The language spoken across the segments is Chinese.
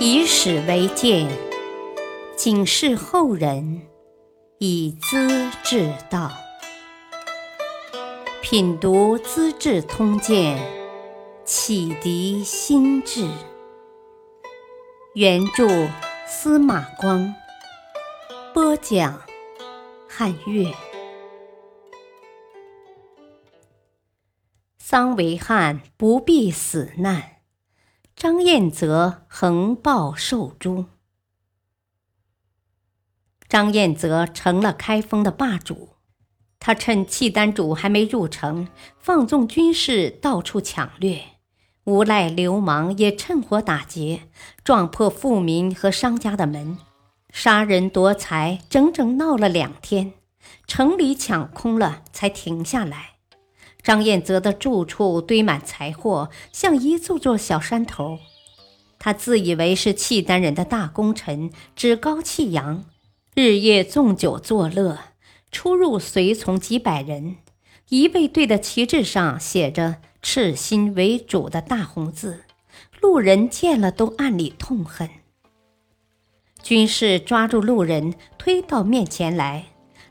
以史为鉴，警示后人，以资治道。品读《资治通鉴》，启迪心智。原著司马光，播讲汉乐。桑维汉不避死难。张彦泽横暴受诛，张彦泽成了开封的霸主。他趁契丹主还没入城，放纵军士到处抢掠，无赖流氓也趁火打劫，撞破富民和商家的门，杀人夺财，整整闹了两天，城里抢空了才停下来。张彦泽的住处堆满财货，像一座座小山头。他自以为是契丹人的大功臣，趾高气扬，日夜纵酒作乐，出入随从几百人。一卫队的旗帜上写着“赤心为主”的大红字，路人见了都暗里痛恨。军士抓住路人，推到面前来。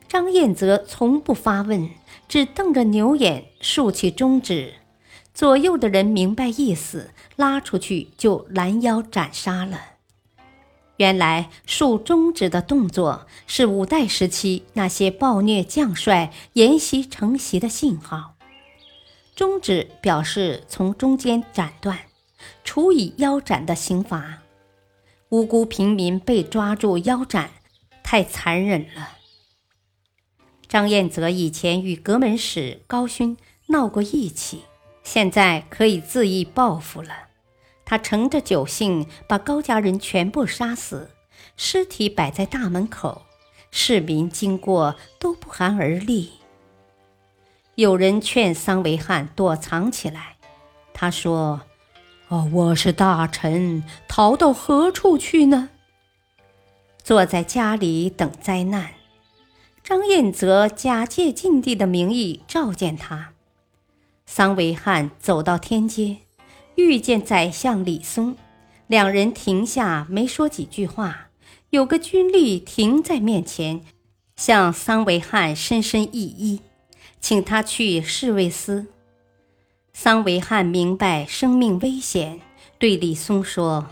张彦泽从不发问，只瞪着牛眼，竖起中指。左右的人明白意思，拉出去就拦腰斩杀了。原来竖中指的动作是五代时期那些暴虐将帅沿袭承袭的信号。中指表示从中间斩断，处以腰斩的刑罚。无辜平民被抓住腰斩，太残忍了。张彦泽以前与阁门使高勋闹过义气，现在可以恣意报复了。他乘着酒兴，把高家人全部杀死，尸体摆在大门口，市民经过都不寒而栗。有人劝桑维汉躲藏起来，他说：“哦，我是大臣，逃到何处去呢？坐在家里等灾难。”张彦泽假借晋帝的名义召见他。桑维汉走到天街，遇见宰相李松，两人停下，没说几句话。有个军吏停在面前，向桑维汉深深一揖，请他去侍卫司。桑维汉明白生命危险，对李松说。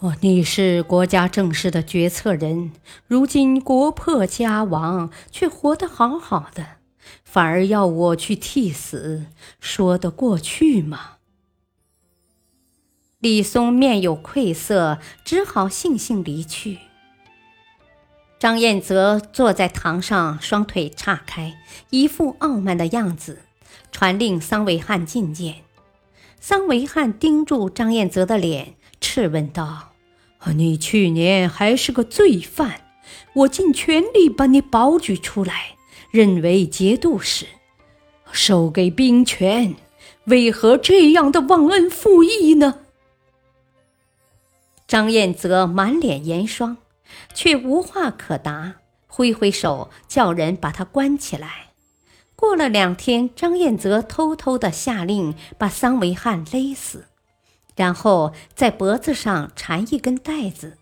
哦，你是国家政事的决策人，如今国破家亡，却活得好好的，反而要我去替死，说得过去吗？李松面有愧色，只好悻悻离去。张彦泽坐在堂上，双腿岔开，一副傲慢的样子，传令桑维汉觐见。桑维汉盯住张彦泽的脸。质问道：“你去年还是个罪犯，我尽全力把你保举出来，任为节度使，授给兵权，为何这样的忘恩负义呢？”张彦泽满脸严霜，却无话可答，挥挥手叫人把他关起来。过了两天，张彦泽偷偷的下令把桑维汉勒死。然后在脖子上缠一根带子，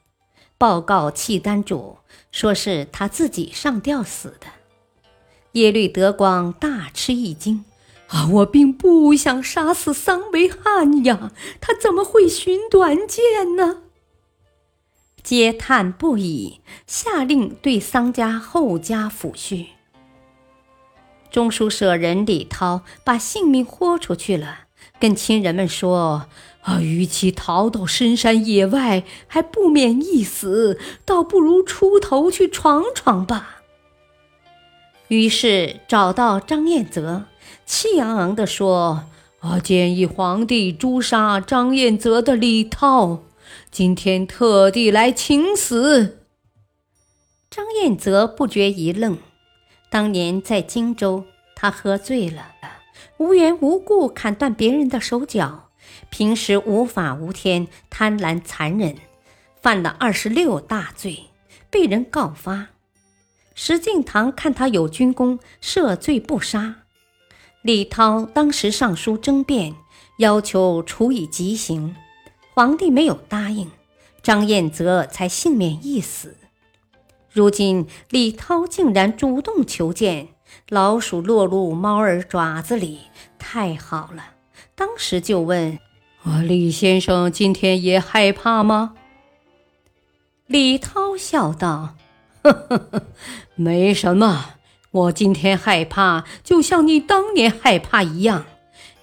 报告契丹主，说是他自己上吊死的。耶律德光大吃一惊：“啊，我并不想杀死桑维汉呀，他怎么会寻短见呢？”嗟叹不已，下令对桑家后加抚恤。中书舍人李涛把性命豁出去了。跟亲人们说：“啊，与其逃到深山野外，还不免一死，倒不如出头去闯闯吧。”于是找到张彦泽，气昂昂地说：“啊，建议皇帝诛杀张彦泽的李涛，今天特地来请死。”张彦泽不觉一愣，当年在荆州，他喝醉了。无缘无故砍断别人的手脚，平时无法无天、贪婪残忍，犯了二十六大罪，被人告发。石敬瑭看他有军功，赦罪不杀。李涛当时上书争辩，要求处以极刑，皇帝没有答应，张彦泽才幸免一死。如今李涛竟然主动求见，老鼠落入猫儿爪子里，太好了！当时就问：“，李先生今天也害怕吗？”李涛笑道：“呵呵呵，没什么，我今天害怕，就像你当年害怕一样。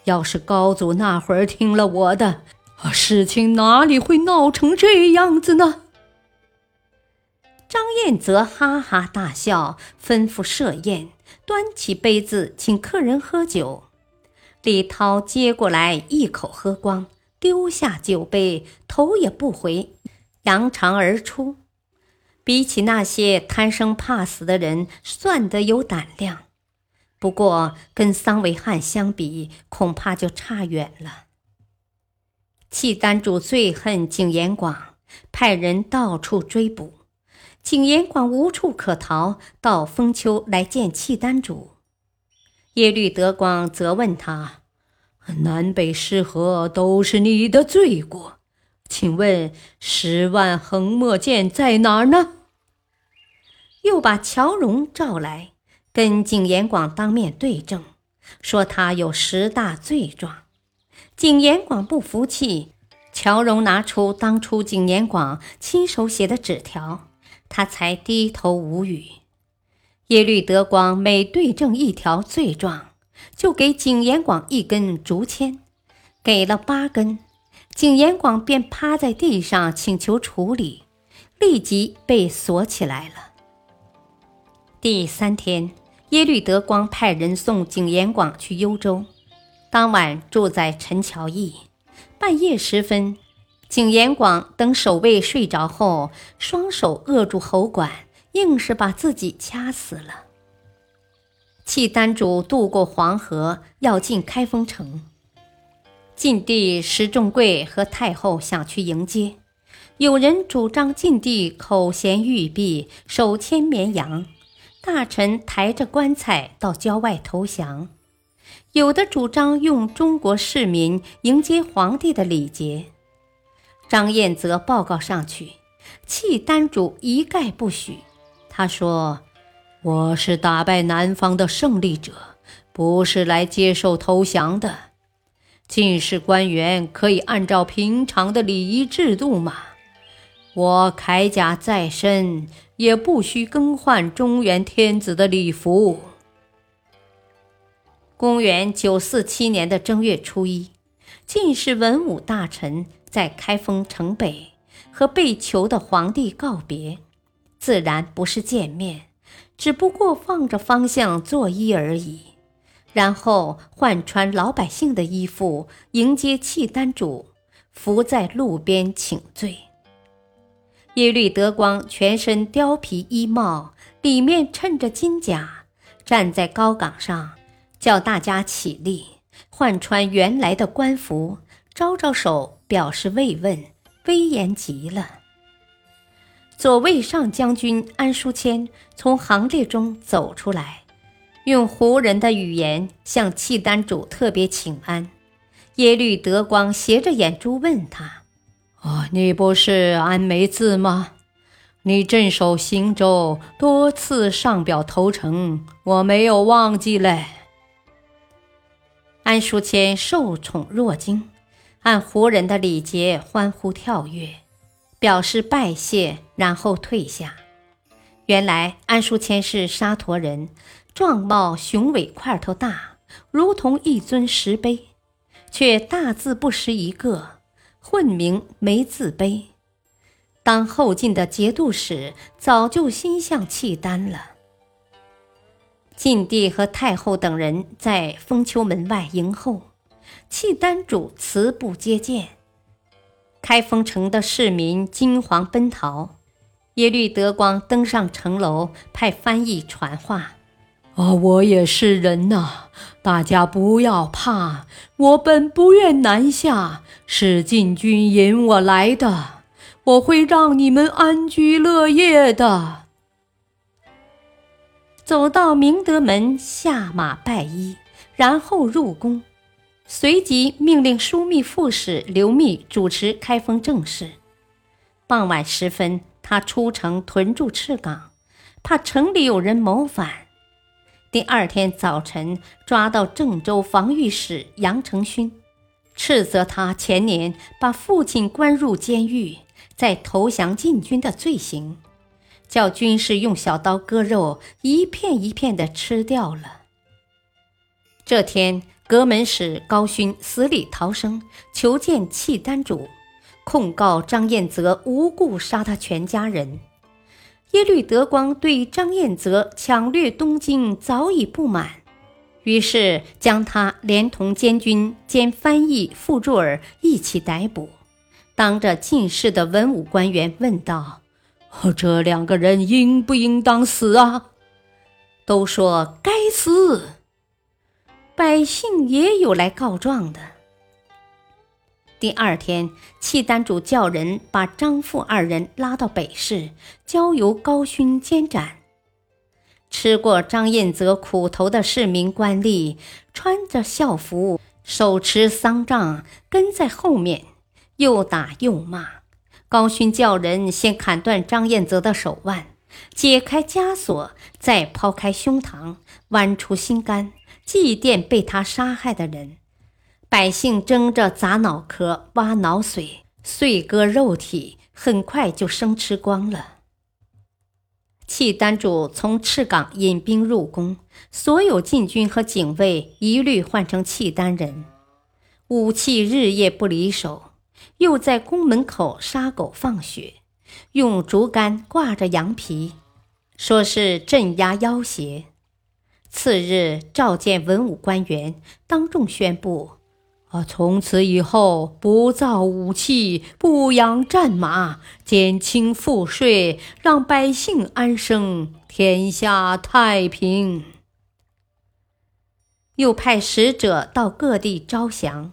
要是高祖那会儿听了我的，事情哪里会闹成这样子呢？”张彦泽哈哈大笑，吩咐设宴，端起杯子请客人喝酒。李涛接过来一口喝光，丢下酒杯，头也不回，扬长而出。比起那些贪生怕死的人，算得有胆量；不过跟桑维汉相比，恐怕就差远了。契丹主最恨景延广，派人到处追捕。景延广无处可逃，到封丘来见契丹主。耶律德光责问他：“南北失和都是你的罪过，请问十万横墨剑在哪儿呢？”又把乔荣召来，跟景延广当面对证，说他有十大罪状。景延广不服气，乔荣拿出当初景延广亲手写的纸条。他才低头无语。耶律德光每对证一条罪状，就给景延广一根竹签，给了八根，景延广便趴在地上请求处理，立即被锁起来了。第三天，耶律德光派人送景延广去幽州，当晚住在陈桥驿。半夜时分。景延广等守卫睡着后，双手扼住喉管，硬是把自己掐死了。契丹主渡过黄河，要进开封城。晋帝石重贵和太后想去迎接，有人主张晋帝口衔玉璧，手牵绵羊，大臣抬着棺材到郊外投降；有的主张用中国市民迎接皇帝的礼节。张彦泽报告上去，契丹主一概不许。他说：“我是打败南方的胜利者，不是来接受投降的。进士官员可以按照平常的礼仪制度嘛。我铠甲在身，也不需更换中原天子的礼服。”公元九四七年的正月初一，进士文武大臣。在开封城北和被囚的皇帝告别，自然不是见面，只不过放着方向作揖而已。然后换穿老百姓的衣服迎接契丹主，伏在路边请罪。耶律德光全身貂皮衣帽，里面衬着金甲，站在高岗上，叫大家起立，换穿原来的官服，招招手。表示慰问，威严极了。左卫上将军安书谦从行列中走出来，用胡人的语言向契丹主特别请安。耶律德光斜着眼珠问他：“哦，你不是安梅子吗？你镇守行州，多次上表投诚，我没有忘记嘞。”安书谦受宠若惊。按胡人的礼节欢呼跳跃，表示拜谢，然后退下。原来安书谦是沙陀人，状貌雄伟，块头大，如同一尊石碑，却大字不识一个，混名没字碑。当后晋的节度使早就心向契丹了。晋帝和太后等人在封丘门外迎候。契丹主辞不接见，开封城的市民惊惶奔逃。耶律德光登上城楼，派翻译传话：“啊，我也是人呐，大家不要怕，我本不愿南下，是禁军引我来的，我会让你们安居乐业的。”走到明德门，下马拜揖，然后入宫。随即命令枢密副使刘密主持开封政事。傍晚时分，他出城屯驻赤岗，怕城里有人谋反。第二天早晨，抓到郑州防御使杨承勋，斥责他前年把父亲关入监狱，再投降禁军的罪行，叫军士用小刀割肉，一片一片的吃掉了。这天，阁门使高勋死里逃生，求见契丹主，控告张彦泽无故杀他全家人。耶律德光对张彦泽抢掠东京早已不满，于是将他连同监军兼翻译傅助儿一起逮捕，当着进士的文武官员问道：“这两个人应不应当死啊？”都说该死。百姓也有来告状的。第二天，契丹主叫人把张富二人拉到北市，交由高勋监斩。吃过张彦泽苦头的市民官吏，穿着校服，手持丧杖，跟在后面，又打又骂。高勋叫人先砍断张彦泽的手腕，解开枷锁，再抛开胸膛，剜出心肝。祭奠被他杀害的人，百姓争着砸脑壳、挖脑髓、碎割肉体，很快就生吃光了。契丹主从赤岗引兵入宫，所有禁军和警卫一律换成契丹人，武器日夜不离手，又在宫门口杀狗放血，用竹竿挂着羊皮，说是镇压妖邪。次日，召见文武官员，当众宣布：“啊，从此以后不造武器，不养战马，减轻赋税，让百姓安生，天下太平。”又派使者到各地招降，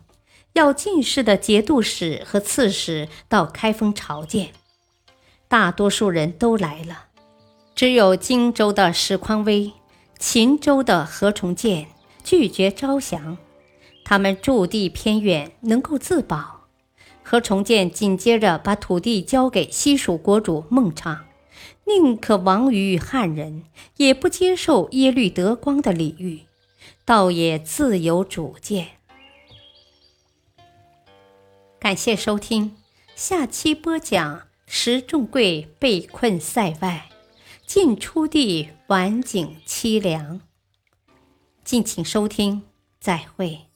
要进士的节度使和刺史到开封朝见。大多数人都来了，只有荆州的史匡威。秦州的何重建拒绝招降，他们驻地偏远，能够自保。何重建紧接着把土地交给西蜀国主孟昶，宁可亡于汉人，也不接受耶律德光的礼遇，倒也自有主见。感谢收听，下期播讲石重贵被困塞外。进出地晚景凄凉，敬请收听，再会。